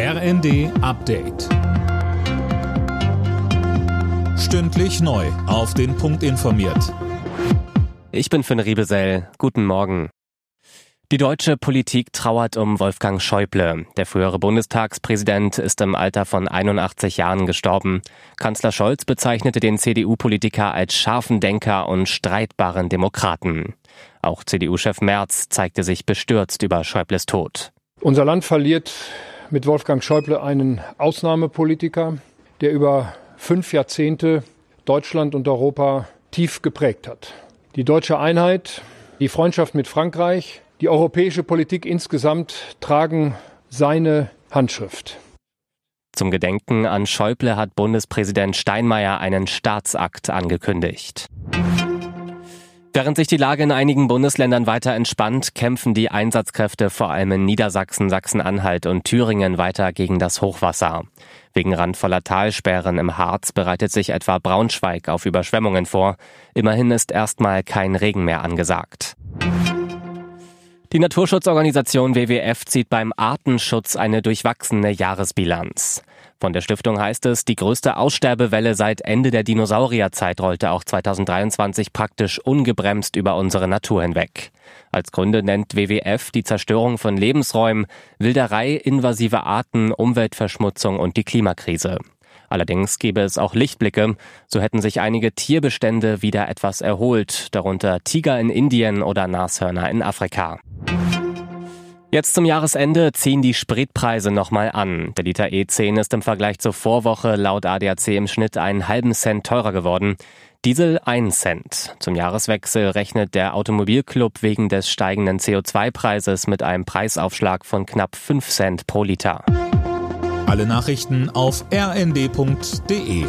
RND Update. Stündlich neu. Auf den Punkt informiert. Ich bin Finn Riebesell. Guten Morgen. Die deutsche Politik trauert um Wolfgang Schäuble. Der frühere Bundestagspräsident ist im Alter von 81 Jahren gestorben. Kanzler Scholz bezeichnete den CDU-Politiker als scharfen Denker und streitbaren Demokraten. Auch CDU-Chef Merz zeigte sich bestürzt über Schäubles Tod. Unser Land verliert mit Wolfgang Schäuble einen Ausnahmepolitiker, der über fünf Jahrzehnte Deutschland und Europa tief geprägt hat. Die deutsche Einheit, die Freundschaft mit Frankreich, die europäische Politik insgesamt tragen seine Handschrift. Zum Gedenken an Schäuble hat Bundespräsident Steinmeier einen Staatsakt angekündigt. Während sich die Lage in einigen Bundesländern weiter entspannt, kämpfen die Einsatzkräfte vor allem in Niedersachsen, Sachsen-Anhalt und Thüringen weiter gegen das Hochwasser. Wegen randvoller Talsperren im Harz bereitet sich etwa Braunschweig auf Überschwemmungen vor. Immerhin ist erstmal kein Regen mehr angesagt. Die Naturschutzorganisation WWF zieht beim Artenschutz eine durchwachsene Jahresbilanz. Von der Stiftung heißt es, die größte Aussterbewelle seit Ende der Dinosaurierzeit rollte auch 2023 praktisch ungebremst über unsere Natur hinweg. Als Gründe nennt WWF die Zerstörung von Lebensräumen, Wilderei, invasive Arten, Umweltverschmutzung und die Klimakrise. Allerdings gäbe es auch Lichtblicke. So hätten sich einige Tierbestände wieder etwas erholt, darunter Tiger in Indien oder Nashörner in Afrika. Jetzt zum Jahresende ziehen die Spritpreise nochmal an. Der Liter E10 ist im Vergleich zur Vorwoche laut ADAC im Schnitt einen halben Cent teurer geworden. Diesel 1 Cent. Zum Jahreswechsel rechnet der Automobilclub wegen des steigenden CO2-Preises mit einem Preisaufschlag von knapp 5 Cent pro Liter. Alle Nachrichten auf rnd.de